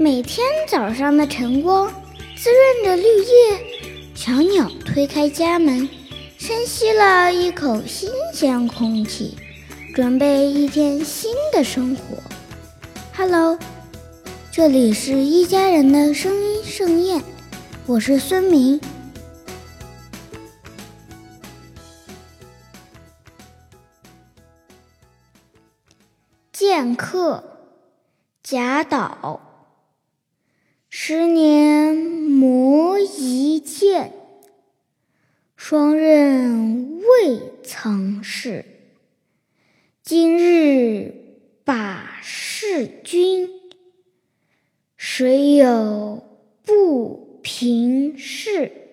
每天早上的晨光滋润着绿叶，小鸟推开家门，深吸了一口新鲜空气，准备一天新的生活。Hello，这里是一家人的声音盛宴，我是孙明。剑客贾岛，十年磨一剑，霜刃未曾试。今日把示君，谁有不平事？